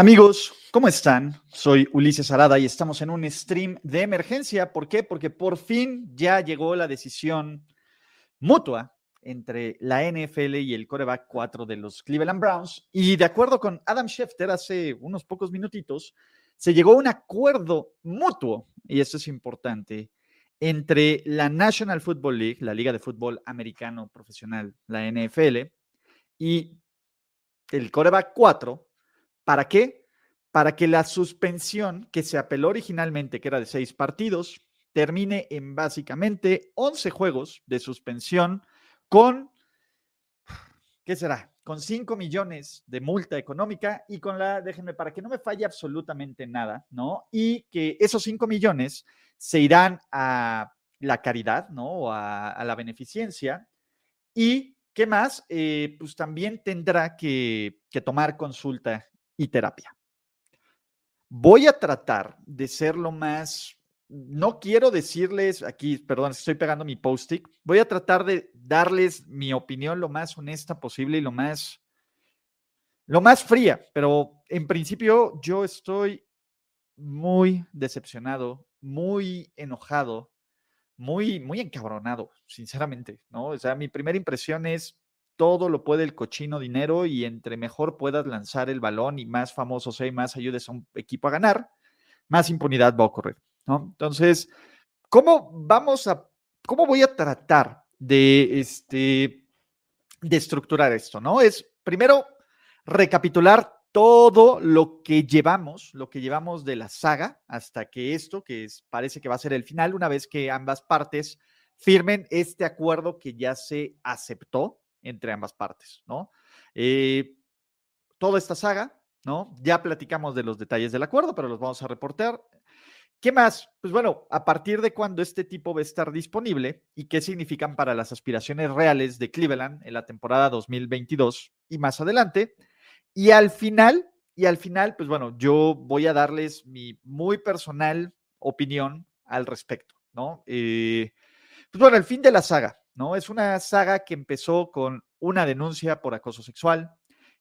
Amigos, ¿cómo están? Soy Ulises Arada y estamos en un stream de emergencia. ¿Por qué? Porque por fin ya llegó la decisión mutua entre la NFL y el coreback 4 de los Cleveland Browns. Y de acuerdo con Adam Schefter hace unos pocos minutitos, se llegó a un acuerdo mutuo, y esto es importante, entre la National Football League, la Liga de Fútbol Americano Profesional, la NFL, y el coreback 4. ¿Para qué? Para que la suspensión que se apeló originalmente, que era de seis partidos, termine en básicamente 11 juegos de suspensión con, ¿qué será? Con 5 millones de multa económica y con la, déjenme, para que no me falle absolutamente nada, ¿no? Y que esos 5 millones se irán a la caridad, ¿no? O a, la beneficencia. Y, ¿qué más? Eh, pues también tendrá que, que tomar consulta y terapia. Voy a tratar de ser lo más no quiero decirles aquí, perdón, estoy pegando mi post-it. Voy a tratar de darles mi opinión lo más honesta posible y lo más, lo más fría, pero en principio yo estoy muy decepcionado, muy enojado, muy, muy encabronado, sinceramente, ¿no? O sea, mi primera impresión es todo lo puede el cochino dinero y entre mejor puedas lanzar el balón y más famoso sea y más ayudes a un equipo a ganar, más impunidad va a ocurrir. Entonces, ¿cómo vamos a, cómo voy a tratar de, este, de estructurar esto, no? Es primero recapitular todo lo que llevamos, lo que llevamos de la saga hasta que esto, que parece que va a ser el final, una vez que ambas partes firmen este acuerdo que ya se aceptó entre ambas partes, ¿no? Eh, toda esta saga, ¿no? Ya platicamos de los detalles del acuerdo, pero los vamos a reportar. ¿Qué más? Pues bueno, a partir de cuándo este tipo va a estar disponible y qué significan para las aspiraciones reales de Cleveland en la temporada 2022 y más adelante. Y al final, y al final, pues bueno, yo voy a darles mi muy personal opinión al respecto, ¿no? Eh, pues bueno, el fin de la saga, ¿no? Es una saga que empezó con una denuncia por acoso sexual,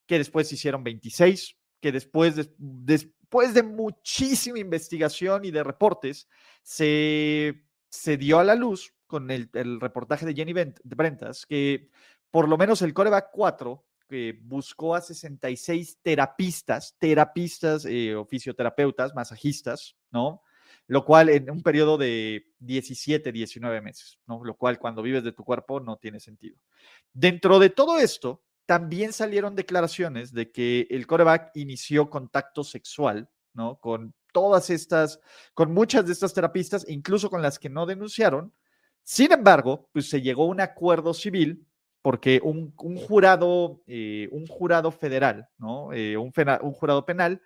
que después hicieron 26, que después, después de muchísima investigación y de reportes, se, se dio a la luz con el, reportaje de Jenny Brentas que por lo menos el coreback 4 que buscó a 66 terapistas, terapistas, eh, oficioterapeutas, masajistas, ¿no? Lo cual en un periodo de 17, 19 meses, ¿no? Lo cual cuando vives de tu cuerpo no tiene sentido. Dentro de todo esto, también salieron declaraciones de que el coreback inició contacto sexual, ¿no? Con todas estas, con muchas de estas terapistas, incluso con las que no denunciaron. Sin embargo, pues se llegó a un acuerdo civil porque un, jurado, eh, un jurado federal, ¿no? Eh, un, un jurado penal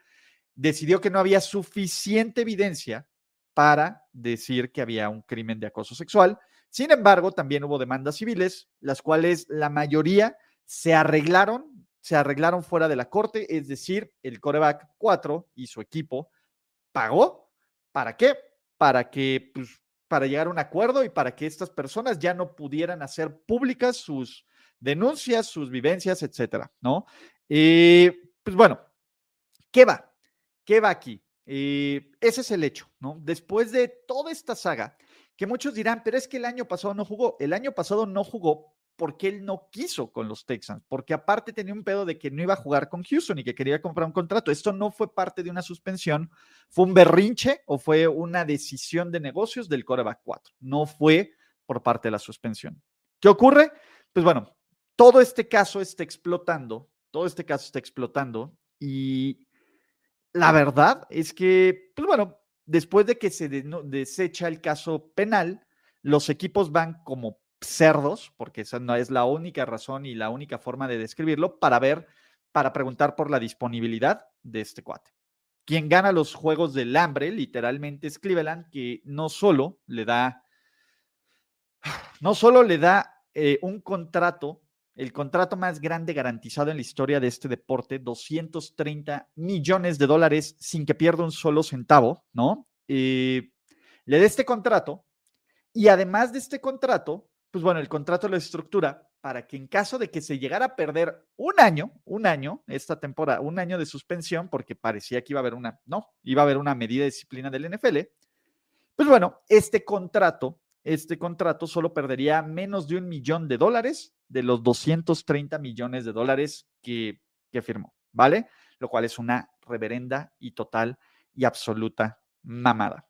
decidió que no había suficiente evidencia para decir que había un crimen de acoso sexual. Sin embargo, también hubo demandas civiles, las cuales la mayoría se arreglaron, se arreglaron fuera de la corte, es decir, el coreback 4 y su equipo pagó. ¿Para qué? Para que, pues, para llegar a un acuerdo y para que estas personas ya no pudieran hacer públicas sus denuncias, sus vivencias, etcétera, ¿no? Eh, pues bueno, ¿qué va? ¿Qué va aquí? Eh, ese es el hecho, ¿no? Después de toda esta saga, que muchos dirán, pero es que el año pasado no jugó. El año pasado no jugó porque él no quiso con los Texans, porque aparte tenía un pedo de que no iba a jugar con Houston y que quería comprar un contrato. Esto no fue parte de una suspensión, fue un berrinche o fue una decisión de negocios del coreback 4, no fue por parte de la suspensión. ¿Qué ocurre? Pues bueno, todo este caso está explotando, todo este caso está explotando y la verdad es que, pues bueno, después de que se desecha el caso penal, los equipos van como cerdos, porque esa no es la única razón y la única forma de describirlo, para ver para preguntar por la disponibilidad de este cuate. Quien gana los juegos del hambre, literalmente, es Cleveland, que no solo le da, no solo le da eh, un contrato, el contrato más grande garantizado en la historia de este deporte, 230 millones de dólares sin que pierda un solo centavo, ¿no? Eh, le da este contrato y además de este contrato, pues bueno, el contrato lo estructura para que en caso de que se llegara a perder un año, un año, esta temporada, un año de suspensión, porque parecía que iba a haber una, no, iba a haber una medida de disciplina del NFL, pues bueno, este contrato, este contrato solo perdería menos de un millón de dólares de los 230 millones de dólares que, que firmó, ¿vale? Lo cual es una reverenda y total y absoluta mamada.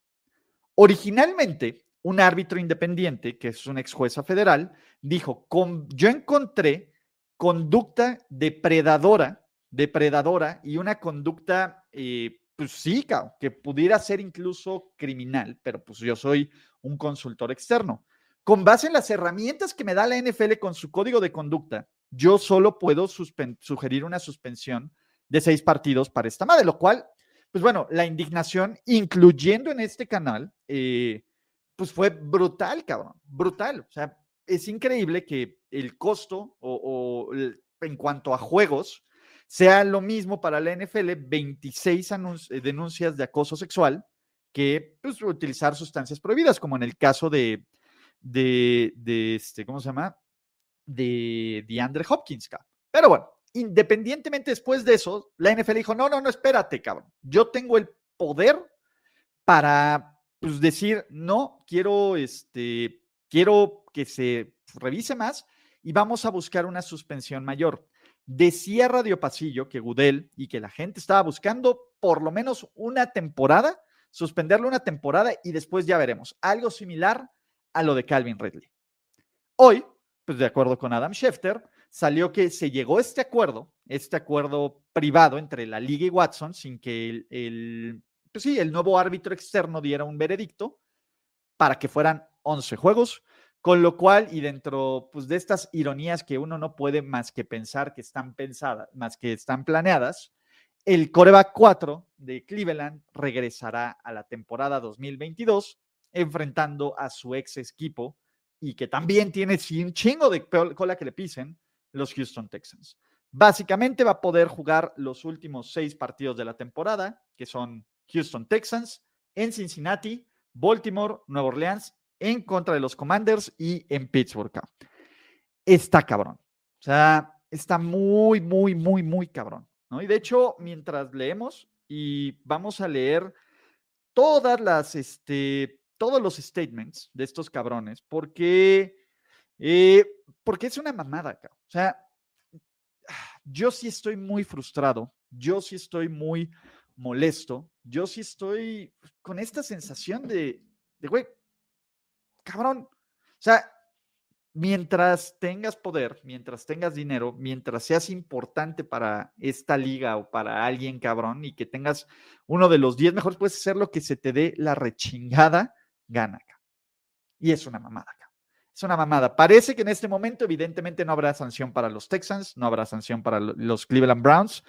Originalmente, un árbitro independiente, que es una ex jueza federal, dijo, yo encontré conducta depredadora, depredadora y una conducta, eh, pues sí, que pudiera ser incluso criminal, pero pues yo soy un consultor externo. Con base en las herramientas que me da la NFL con su código de conducta, yo solo puedo sugerir una suspensión de seis partidos para esta madre, lo cual, pues bueno, la indignación, incluyendo en este canal, eh, pues fue brutal, cabrón, brutal. O sea, es increíble que el costo o, en cuanto a juegos sea lo mismo para la NFL, 26 eh, denuncias de acoso sexual que pues, utilizar sustancias prohibidas, como en el caso de, de, de este, ¿cómo se llama? De, de Andre Hopkins. Pero bueno, independientemente después de eso, la NFL dijo, no, no, no, espérate, cabrón. Yo tengo el poder para pues decir, no, quiero, este, quiero que se revise más y vamos a buscar una suspensión mayor. Decía Radio Pasillo que Gudel y que la gente estaba buscando por lo menos una temporada, suspenderlo una temporada y después ya veremos. Algo similar a lo de Calvin Ridley. Hoy, pues de acuerdo con Adam Schefter, salió que se llegó este acuerdo, este acuerdo privado entre la Liga y Watson, sin que el pues sí, el nuevo árbitro externo diera un veredicto para que fueran 11 juegos, con lo cual, y dentro pues, de estas ironías que uno no puede más que pensar que están pensadas, más que están planeadas, el coreback 4 de Cleveland regresará a la temporada 2022 enfrentando a su ex equipo y que también tiene un chingo de cola que le pisen los Houston Texans. Básicamente va a poder jugar los últimos seis partidos de la temporada, que son Houston Texans, en Cincinnati, Baltimore, Nueva Orleans, en contra de los Commanders y en Pittsburgh. Está cabrón. O sea, está muy, muy, muy, muy cabrón. ¿no? Y de hecho, mientras leemos y vamos a leer todas las, este, todos los statements de estos cabrones, porque, eh, porque es una mamada. O sea, yo sí estoy muy frustrado, yo sí estoy muy molesto, yo sí estoy con esta sensación de, de güey, cabrón. O sea, mientras tengas poder, mientras tengas dinero, mientras seas importante para esta liga o para alguien cabrón y que tengas uno de los 10 mejores, puedes hacer lo que se te dé la rechingada gana. Y es una mamada. Es una mamada. Parece que en este momento, evidentemente, no habrá sanción para los Texans, no habrá sanción para los Cleveland Browns.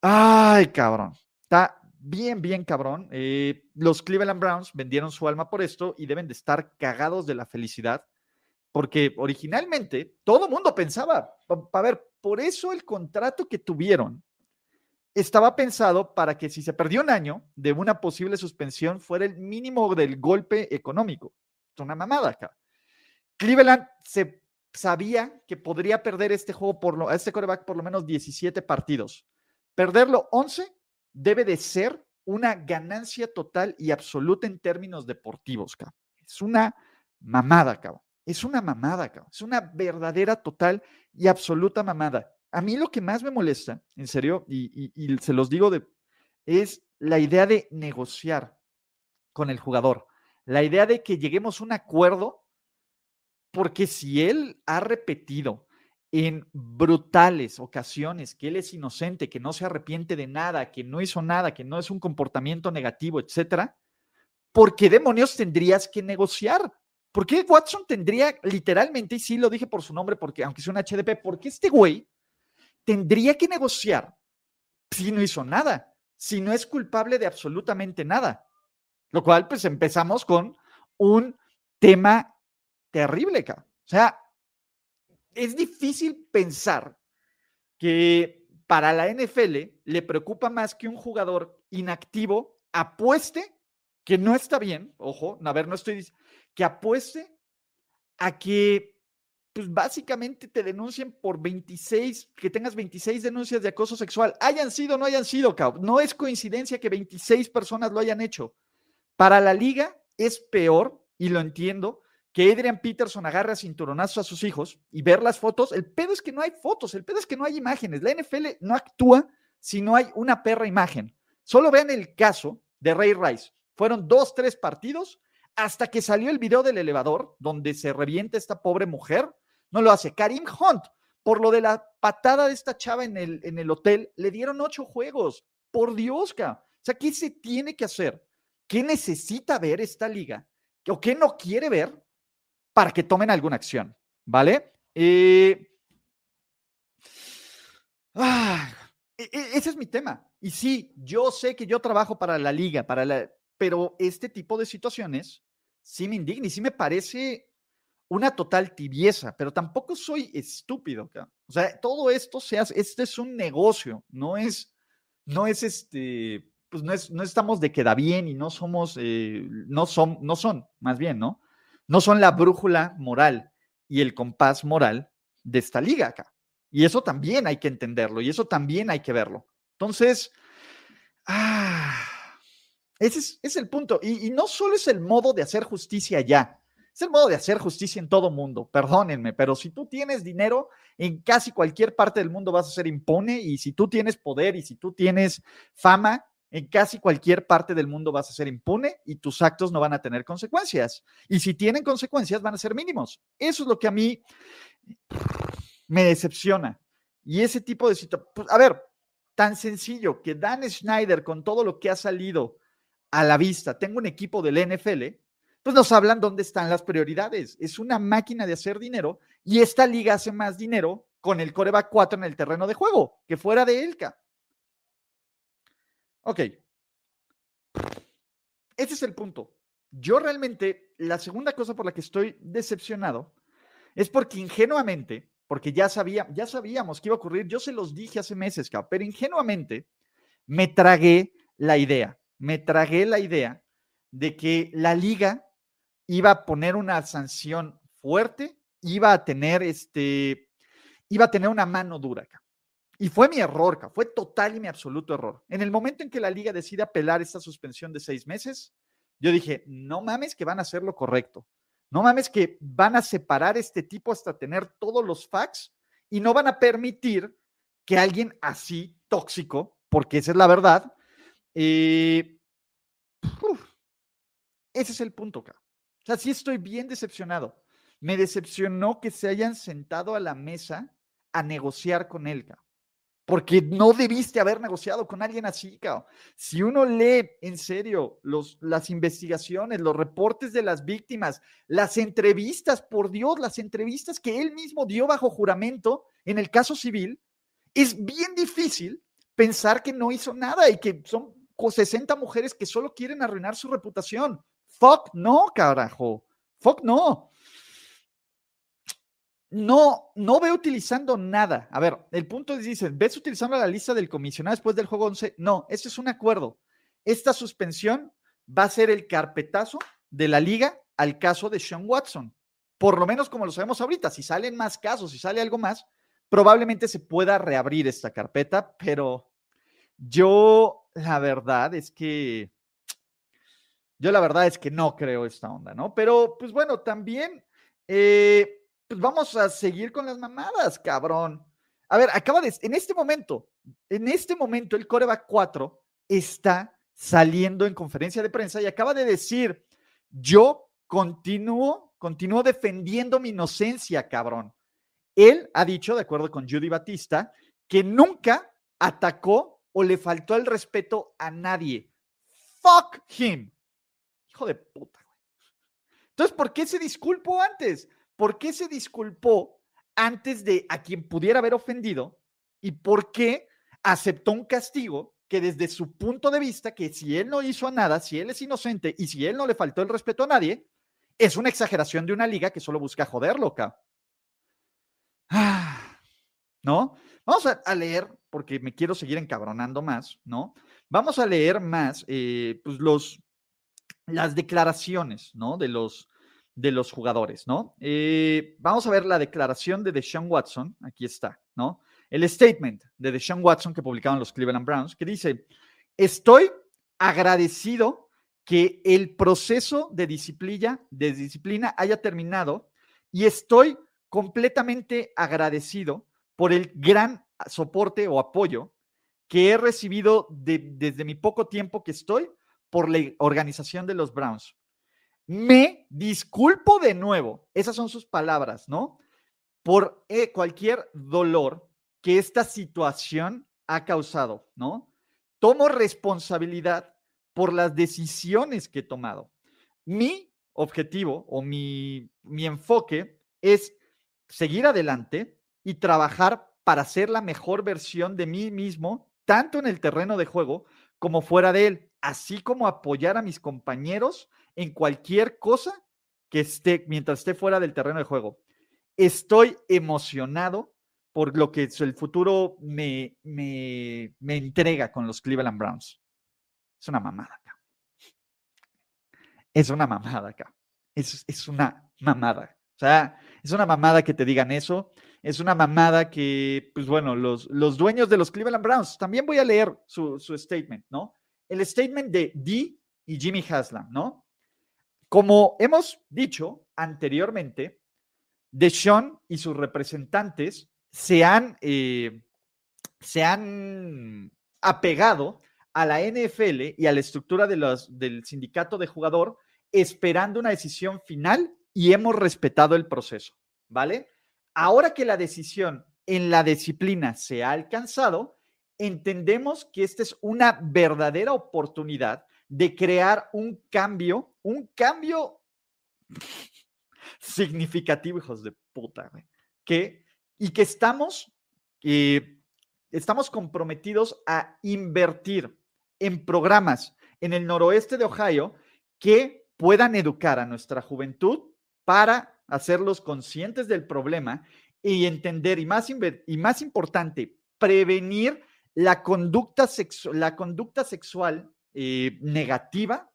Ay, cabrón. Está bien, bien cabrón. Eh, los Cleveland Browns vendieron su alma por esto y deben de estar cagados de la felicidad, porque originalmente todo mundo pensaba, a ver, por eso el contrato que tuvieron estaba pensado para que si se perdió un año de una posible suspensión fuera el mínimo del golpe económico. Es una mamada acá. Cleveland se sabía que podría perder este juego por lo, este coreback por lo menos 17 partidos. Perderlo 11 debe de ser una ganancia total y absoluta en términos deportivos, cabrón. Es una mamada, cabrón. Es una mamada, cabrón. Es una verdadera, total y absoluta mamada. A mí lo que más me molesta, en serio, y, se los digo, es la idea de negociar con el jugador. La idea de que lleguemos a un acuerdo, porque si él ha repetido en brutales ocasiones que él es inocente, que no se arrepiente de nada, que no hizo nada, que no es un comportamiento negativo, etcétera, ¿por qué demonios tendrías que negociar? ¿Por qué Watson tendría literalmente, y sí lo dije por su nombre, porque aunque sea un HDP, porque este güey tendría que negociar si no hizo nada, si no es culpable de absolutamente nada. Lo cual, pues empezamos con un tema terrible, O sea, es difícil pensar que para la NFL le preocupa más que un jugador inactivo apueste, que no está bien, ojo, a ver, no estoy que apueste a que pues básicamente te denuncien por 26, que tengas 26 denuncias de acoso sexual, hayan sido o no hayan sido, no es coincidencia que 26 personas lo hayan hecho. Para la liga es peor, y lo entiendo, que Adrian Peterson agarre a cinturonazos a sus hijos y ver las fotos. El pedo es que no hay fotos, el pedo es que no hay imágenes. La NFL no actúa si no hay una perra imagen. Solo vean el caso de Ray Rice. Fueron dos, tres partidos hasta que salió el video del elevador donde se revienta esta pobre mujer. No lo hace. Karim Hunt, por lo de la patada de esta chava en el, en el hotel, le dieron ocho juegos. Por Dios, O sea, ¿qué se tiene que hacer? ¿Qué necesita ver esta liga? ¿O qué no quiere ver para que tomen alguna acción? ¿Vale? Eh, ah, e, e, ese es mi tema. Y sí, yo sé que yo trabajo para la liga, para la, pero este tipo de situaciones sí me indigna y sí me parece una total tibieza, pero tampoco soy estúpido. O sea, todo esto se hace, este es un negocio, no es, no es este, pues no, es, no estamos de queda bien y no somos, eh, no son, no son, más bien, ¿no? No son la brújula moral y el compás moral de esta liga acá. Y eso también hay que entenderlo y eso también hay que verlo. Entonces, ah, ese es, el punto. Y, no solo es el modo de hacer justicia ya, es el modo de hacer justicia en todo mundo. Perdónenme, pero si tú tienes dinero, en casi cualquier parte del mundo vas a ser impune. Y si tú tienes poder y si tú tienes fama, en casi cualquier parte del mundo vas a ser impune y tus actos no van a tener consecuencias. Y si tienen consecuencias, van a ser mínimos. Eso es lo que a mí me decepciona. Y ese tipo de situaciones, pues, a ver, tan sencillo que Dan Schneider, con todo lo que ha salido a la vista, tengo un equipo del NFL, pues nos hablan dónde están las prioridades. Es una máquina de hacer dinero y esta liga hace más dinero con el coreback 4 en el terreno de juego que fuera de Elka. Ok. Ese es el punto. Yo realmente, la segunda cosa por la que estoy decepcionado es porque ingenuamente, porque ya, sabía, ya sabíamos que iba a ocurrir, yo se los dije hace meses, pero ingenuamente me tragué la idea me tragué la idea de que la liga iba a poner una sanción fuerte, iba a tener este, iba a tener una mano dura acá. Y fue mi error, fue total y mi absoluto error. En el momento en que la liga decide apelar esta suspensión de seis meses, yo dije, no mames que van a hacer lo correcto. No mames que van a separar este tipo hasta tener todos los facts y no van a permitir que alguien así tóxico, porque esa es la verdad, eh, ese es el punto, acá. Sea, sí estoy bien decepcionado. Me decepcionó que se hayan sentado a la mesa a negociar con él, porque no debiste haber negociado con alguien así, cabrón. Si uno lee en serio los, las investigaciones, los reportes de las víctimas, las entrevistas, por Dios, las entrevistas que él mismo dio bajo juramento en el caso civil, es bien difícil pensar que no hizo nada y que son 60 mujeres que solo quieren arruinar su reputación. Fuck no, carajo. Fuck no. No, no veo utilizando nada. A ver, el punto es, dicen, ¿ves utilizando la lista del comisionado después del juego 11? No, este es un acuerdo. Esta suspensión va a ser el carpetazo de la liga al caso de Sean Watson. Por lo menos como lo sabemos ahorita, si salen más casos, si sale algo más, probablemente se pueda reabrir esta carpeta, pero yo la verdad es que, yo la verdad es que no creo esta onda, ¿no? Pero pues bueno, también, eh, pues vamos a seguir con las mamadas, cabrón. A ver, acaba de, en este momento, en este momento el coreback 4 está saliendo en conferencia de prensa y acaba de decir, yo continúo, continúo defendiendo mi inocencia, cabrón. Él ha dicho, de acuerdo con Judy Batista, que nunca atacó o le faltó el respeto a nadie. Fuck him. Hijo de puta, güey. Entonces, ¿por qué se disculpó antes? ¿Por qué se disculpó antes de a quien pudiera haber ofendido y por qué aceptó un castigo que desde su punto de vista, que si él no hizo nada, si él es inocente y si él no le faltó el respeto a nadie, es una exageración de una liga que solo busca joderlo, acá. Ah, ¿No? Vamos a, leer, porque me quiero seguir encabronando más, ¿no? Vamos a leer más, eh, pues los, las declaraciones, ¿no? De los, de los jugadores, ¿no? Eh, vamos a ver la declaración de Deshaun Watson, aquí está, ¿no? El statement de Deshaun Watson que publicaron los Cleveland Browns, que dice, estoy agradecido que el proceso de disciplina, de disciplina haya terminado y estoy completamente agradecido por el gran soporte o apoyo que he recibido desde mi poco tiempo que estoy por la organización de los Browns. Me disculpo de nuevo, esas son sus palabras, ¿no? Por eh, cualquier dolor que esta situación ha causado, ¿no? Tomo responsabilidad por las decisiones que he tomado. Mi objetivo o mi, mi enfoque es seguir adelante y trabajar para ser la mejor versión de mí mismo, tanto en el terreno de juego como fuera de él, así como apoyar a mis compañeros en cualquier cosa que esté mientras esté fuera del terreno de juego. Estoy emocionado por lo que el futuro me, me, entrega con los Cleveland Browns. Es una mamada acá. Es una mamada acá. Es, es una mamada. O sea, es una mamada que te digan eso. Es una mamada que, pues bueno, los, los dueños de los Cleveland Browns, también voy a leer su, su statement, ¿no? El statement de Dee y Jimmy Haslam, ¿no? Como hemos dicho anteriormente, Deshaun y sus representantes se han, eh, se han apegado a la NFL y a la estructura del sindicato de jugador esperando una decisión final y hemos respetado el proceso, ¿vale? Ahora que la decisión en la disciplina se ha alcanzado, entendemos que esta es una verdadera oportunidad de crear un cambio, un cambio significativo, hijos de puta, que, y que estamos, eh, estamos comprometidos a invertir en programas en el noroeste de Ohio que puedan educar a nuestra juventud para hacerlos conscientes del problema y entender, y más, y más importante, prevenir la conducta, la conducta sexual eh, negativa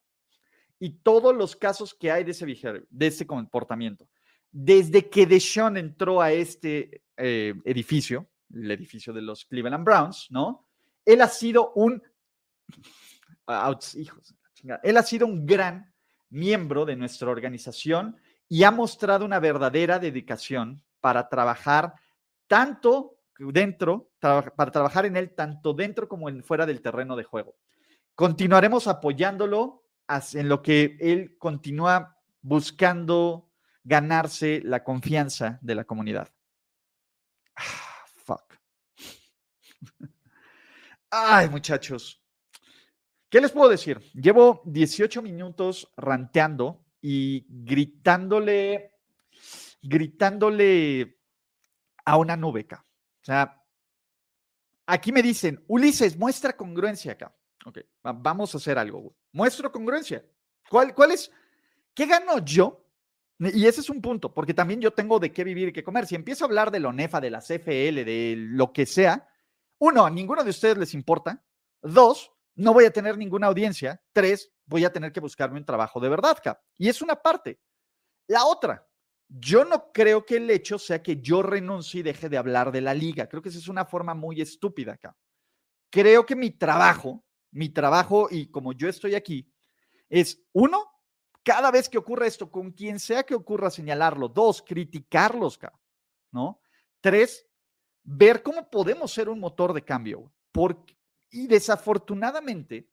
y todos los casos que hay de ese, de ese comportamiento. Desde que Deshaun entró a este eh, edificio, el edificio de los Cleveland Browns, ¿no? Él ha sido un, hijos, él ha sido un gran miembro de nuestra organización y ha mostrado una verdadera dedicación para trabajar tanto dentro, para trabajar en él tanto dentro como en fuera del terreno de juego. Continuaremos apoyándolo en lo que él continúa buscando ganarse la confianza de la comunidad. Ah, fuck. Ay, muchachos. ¿Qué les puedo decir? Llevo 18 minutos ranteando y gritándole, gritándole a una nube O sea, aquí me dicen, Ulises, muestra congruencia acá. Ok, vamos a hacer algo. Muestro congruencia. ¿Cuál, ¿Cuál es? ¿Qué gano yo? Y ese es un punto, porque también yo tengo de qué vivir y qué comer. Si empiezo a hablar de la ONEFA, de la CFL, de lo que sea, uno, a ninguno de ustedes les importa. Dos, no voy a tener ninguna audiencia. Tres, voy a tener que buscarme un trabajo de verdad, Cap. Y es una parte. La otra, yo no creo que el hecho sea que yo renuncie y deje de hablar de la liga. Creo que esa es una forma muy estúpida acá. Creo que mi trabajo mi trabajo y como yo estoy aquí, es uno, cada vez que ocurra esto, con quien sea que ocurra señalarlo. Dos, criticarlos, ¿no? Tres, ver cómo podemos ser un motor de cambio. Porque, y desafortunadamente,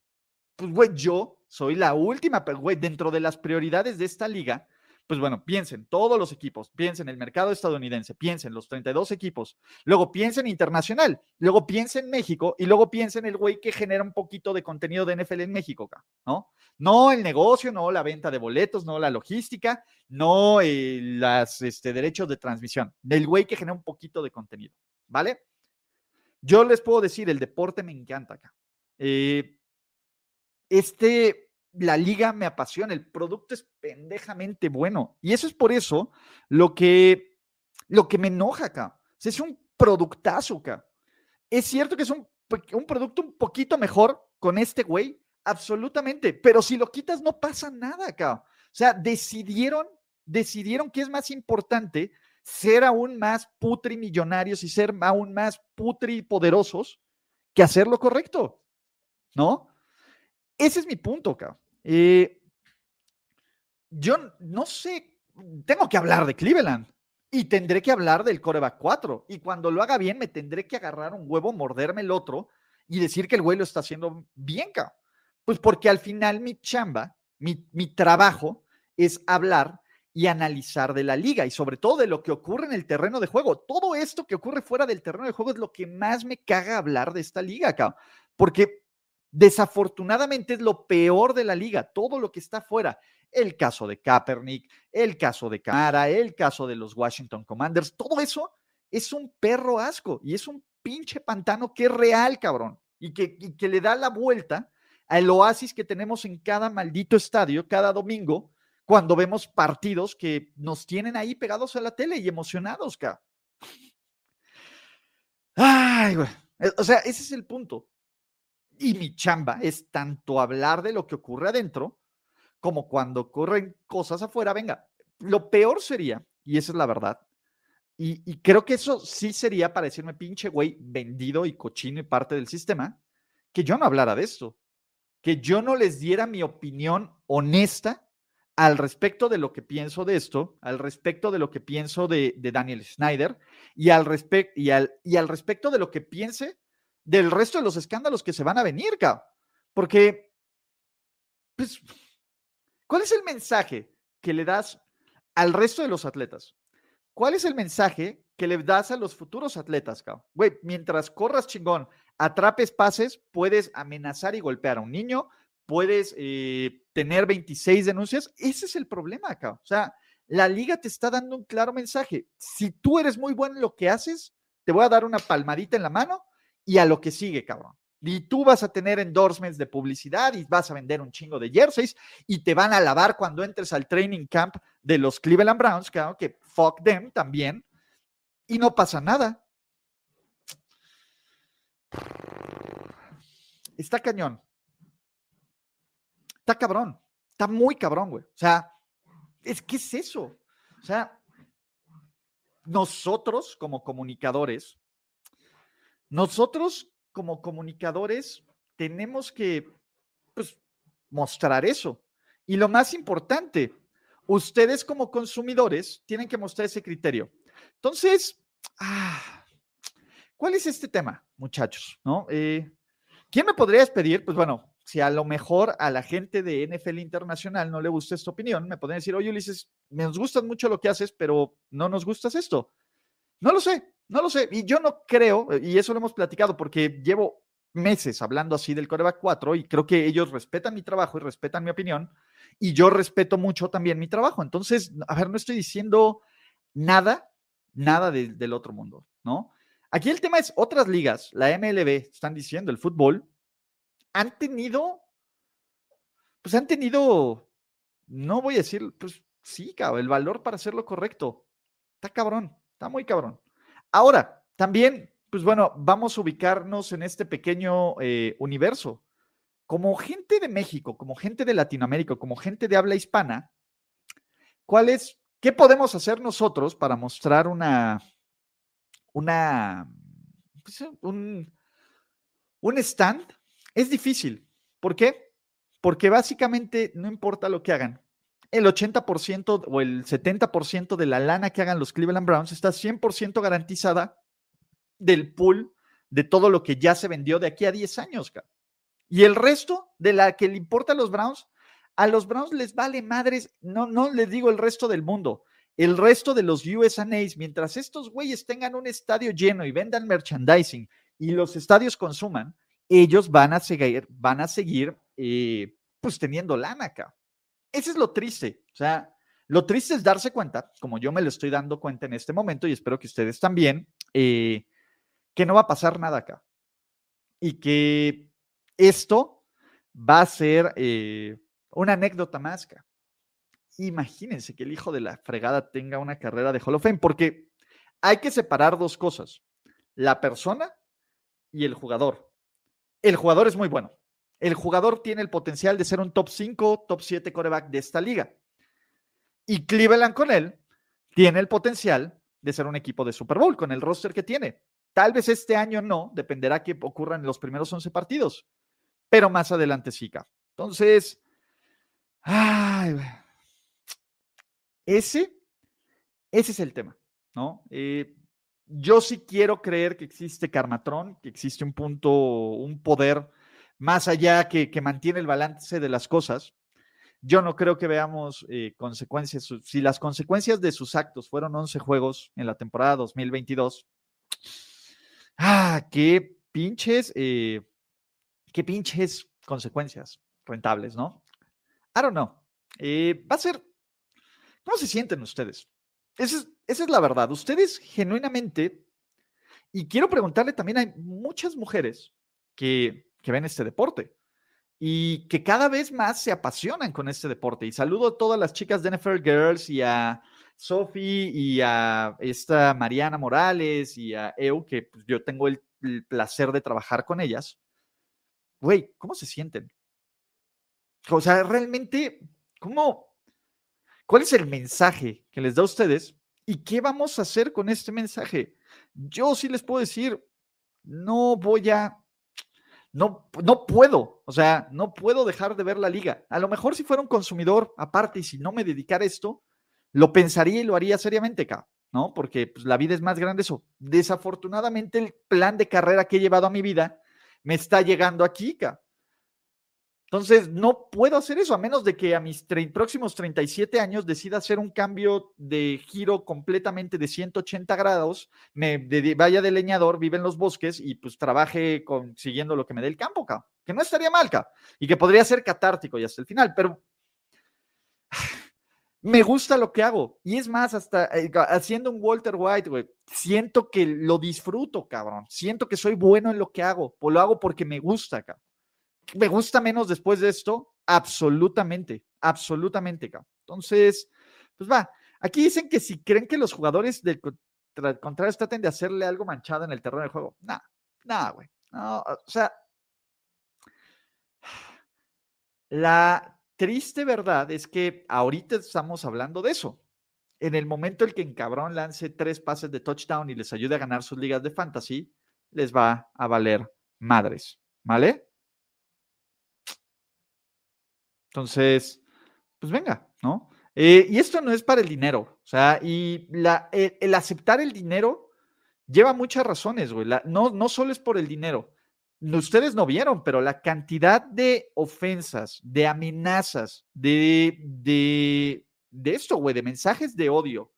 pues, güey, yo soy la última, pero, güey, dentro de las prioridades de esta liga, pues bueno, piensen todos los equipos, piensen el mercado estadounidense, piensen los 32 equipos, luego piensen internacional, luego piensen México y luego piensen el güey que genera un poquito de contenido de NFL en México, ¿no? No el negocio, no la venta de boletos, no la logística, no los este, derechos de transmisión, del güey que genera un poquito de contenido, ¿vale? Yo les puedo decir, el deporte me encanta acá. Eh, este, la liga me apasiona, el producto es pendejamente bueno. Y eso es por eso lo que, lo que me enoja acá. es un productazo acá. Es cierto que es un, un producto un poquito mejor con este güey, absolutamente, pero si lo quitas no pasa nada acá. O sea, decidieron, decidieron que es más importante ser aún más putri millonarios y ser aún más putri poderosos que hacer lo correcto, ¿no? Ese es mi punto, cabrón. Eh, yo no sé, tengo que hablar de Cleveland y tendré que hablar del coreback 4. Y cuando lo haga bien, me tendré que agarrar un huevo, morderme el otro y decir que el güey lo está haciendo bien, cabrón. Pues porque al final mi chamba, mi, mi trabajo es hablar y analizar de la liga y sobre todo de lo que ocurre en el terreno de juego. Todo esto que ocurre fuera del terreno de juego es lo que más me caga hablar de esta liga, acá, porque desafortunadamente es lo peor de la liga, todo lo que está fuera. El caso de Kaepernick, el caso de Camara, el caso de los Washington Commanders, todo eso es un perro asco y es un pinche pantano que es real, cabrón, y que, le da la vuelta al oasis que tenemos en cada maldito estadio cada domingo cuando vemos partidos que nos tienen ahí pegados a la tele y emocionados, ca. Ay. Eh, o sea, ese es el punto. Y mi chamba es tanto hablar de lo que ocurre adentro como cuando ocurren cosas afuera. Venga, lo peor sería, y esa es la verdad, y, creo que eso sí sería para decirme pinche güey vendido y cochino y parte del sistema, que yo no hablara de esto, que yo no les diera mi opinión honesta al respecto de lo que pienso de esto, al respecto de lo que pienso de, Daniel Schneider y al, y, y al respecto de lo que piense del resto de los escándalos que se van a venir, cabrón. Porque, pues, ¿cuál es el mensaje que le das al resto de los atletas? ¿Cuál es el mensaje que le das a los futuros atletas, cabrón? Güey, mientras corras chingón, atrapes pases, puedes amenazar y golpear a un niño, puedes eh, tener 26 denuncias. Ese es el problema acá. O sea, la liga te está dando un claro mensaje. Si tú eres muy bueno en lo que haces, te voy a dar una palmadita en la mano y a lo que sigue, cabrón. Y tú vas a tener endorsements de publicidad y vas a vender un chingo de jerseys y te van a lavar cuando entres al training camp de los Cleveland Browns, claro, que fuck them también. Y no pasa nada. Está cañón está cabrón, está muy cabrón, güey. O sea, es que es eso. O sea, nosotros como comunicadores, nosotros como comunicadores tenemos que pues, mostrar eso. Y lo más importante, ustedes como consumidores tienen que mostrar ese criterio. Entonces, ah, ¿cuál es este tema, muchachos? ¿No? Eh, ¿Quién me podría despedir? Pues bueno, si a lo mejor a la gente de NFL Internacional no le gusta esta opinión, me pueden decir, oye Ulises, nos gusta mucho lo que haces, pero no nos gustas esto. No lo sé, no lo sé. Y yo no creo, y eso lo hemos platicado porque llevo meses hablando así del coreback 4 y creo que ellos respetan mi trabajo y respetan mi opinión y yo respeto mucho también mi trabajo. Entonces, a ver, no estoy diciendo nada, nada del otro mundo, ¿no? Aquí el tema es otras ligas, la MLB, están diciendo el fútbol, han tenido, pues han tenido, no voy a decir, pues sí, cabrón, el valor para hacer lo correcto. Está cabrón, está muy cabrón. Ahora, también, pues bueno, vamos a ubicarnos en este pequeño eh, universo. Como gente de México, como gente de Latinoamérica, como gente de habla hispana, ¿cuál es, qué podemos hacer nosotros para mostrar una, una, pues, un, un stand es difícil. ¿Por qué? Porque básicamente no importa lo que hagan. El 80% o el 70% de la lana que hagan los Cleveland Browns está 100% garantizada del pool de todo lo que ya se vendió de aquí a 10 años. Y el resto de la que le importa a los Browns, a los Browns les vale madres, no, no les digo el resto del mundo, el resto de los USANAs, mientras estos güeyes tengan un estadio lleno y vendan merchandising y los estadios consuman, ellos van a seguir, van a seguir eh, pues teniendo lana acá. Eso es lo triste. O sea, lo triste es darse cuenta, como yo me lo estoy dando cuenta en este momento y espero que ustedes también, eh, que no va a pasar nada acá. Y que esto va a ser eh, una anécdota más. Imagínense que el hijo de la fregada tenga una carrera de Hall of Fame, porque hay que separar dos cosas, la persona y el jugador. El jugador es muy bueno. El jugador tiene el potencial de ser un top 5, top 7 coreback de esta liga. Y Cleveland con él tiene el potencial de ser un equipo de Super Bowl con el roster que tiene. Tal vez este año no, dependerá que ocurran los primeros 11 partidos, pero más adelante sí. Entonces, ese, ese es el tema, ¿no? Eh, yo sí quiero creer que existe Karmatron, que existe un punto, un poder más allá que, que mantiene el balance de las cosas. Yo no creo que veamos eh, consecuencias. Si las consecuencias de sus actos fueron 11 juegos en la temporada 2022, ah, qué pinches, eh, qué pinches consecuencias rentables, ¿no? I don't know. Eh, va a ser, ¿cómo se sienten ustedes? Esa es, esa es la verdad. Ustedes genuinamente, y quiero preguntarle también, hay muchas mujeres que, que ven este deporte y que cada vez más se apasionan con este deporte. Y saludo a todas las chicas de NFL Girls y a Sophie y a esta Mariana Morales y a Eu, que pues, yo tengo el, placer de trabajar con ellas. Güey, ¿cómo se sienten? O sea, realmente, ¿cómo? ¿Cuál es el mensaje que les da a ustedes? ¿Y qué vamos a hacer con este mensaje? Yo sí les puedo decir, no voy a no, no puedo, o sea, no puedo dejar de ver la liga. A lo mejor si fuera un consumidor aparte y si no me dedicara a esto, lo pensaría y lo haría seriamente, ¿no? Porque pues, la vida es más grande eso. Desafortunadamente el plan de carrera que he llevado a mi vida me está llegando aquí, ¿ca? Entonces, no puedo hacer eso a menos de que a mis próximos 37 años decida hacer un cambio de giro completamente de 180 grados, me vaya de leñador, vive en los bosques y pues trabaje consiguiendo lo que me dé el campo, que no estaría mal, y que podría ser catártico y hasta el final, pero me gusta lo que hago. Y es más, hasta eh, haciendo un Walter White, güey, siento que lo disfruto, cabrón. Siento que soy bueno en lo que hago, o lo hago porque me gusta, cabrón me gusta menos después de esto, absolutamente, absolutamente. Entonces, pues va. Aquí dicen que si creen que los jugadores del contrario traten de hacerle algo manchado en el terreno del juego. Nada, nada, güey. O sea, la triste verdad es que ahorita estamos hablando de eso. En el momento en que en cabrón lance tres pases de touchdown y les ayude a ganar sus ligas de fantasy, les va a valer madres, ¿vale? Entonces, pues venga, ¿no? Eh, y esto no es para el dinero, o sea, y la, el, aceptar el dinero lleva muchas razones, güey. no, no solo es por el dinero. Ustedes no vieron, pero la cantidad de ofensas, de amenazas, de, de, de esto, güey, de mensajes de odio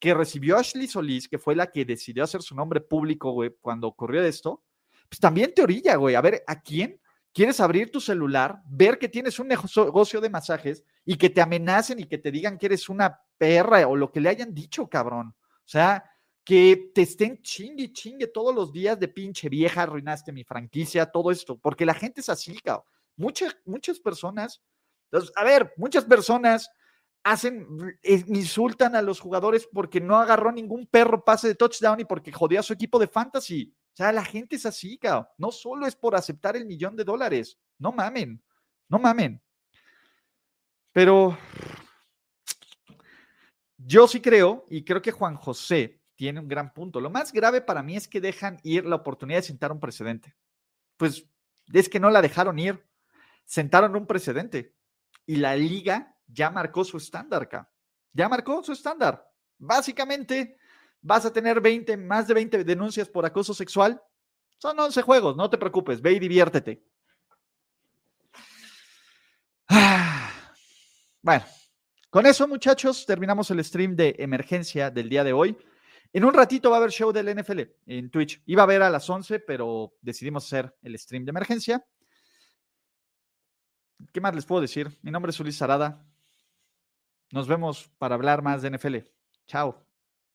que recibió Ashley Solís, que fue la que decidió hacer su nombre público, güey, cuando ocurrió esto, pues también te orilla, güey, a ver a quién quieres abrir tu celular, ver que tienes un negocio de masajes y que te amenacen y que te digan que eres una perra o lo que le hayan dicho, cabrón. O sea, que te estén chingue, chingue todos los días de pinche vieja, arruinaste mi franquicia, todo esto, porque la gente es así, cabrón. Muchas, muchas personas, a ver, muchas personas hacen, eh, insultan a los jugadores porque no agarró ningún perro pase de touchdown y porque jodió a su equipo de fantasy. Sea, la gente es así. No solo es por aceptar el millón de dólares. No mamen. No mamen. Pero yo sí creo, y creo que Juan José tiene un gran punto. Lo más grave para mí es que dejan ir la oportunidad de sentar un precedente. Pues es que no la dejaron ir. Sentaron un precedente. Y la liga ya marcó su estándar. Ya marcó su estándar. Básicamente, vas a tener 20, más de 20 denuncias por acoso sexual. Son 11 juegos, no te preocupes, ve y diviértete. Bueno, con eso, muchachos, terminamos el stream de emergencia del día de hoy. En un ratito va a haber show del NFL en Twitch. Iba a haber a las 11, pero decidimos hacer el stream de emergencia. ¿Qué más les puedo decir? Mi nombre es Ulises Arada. Nos vemos para hablar más de NFL. Chao.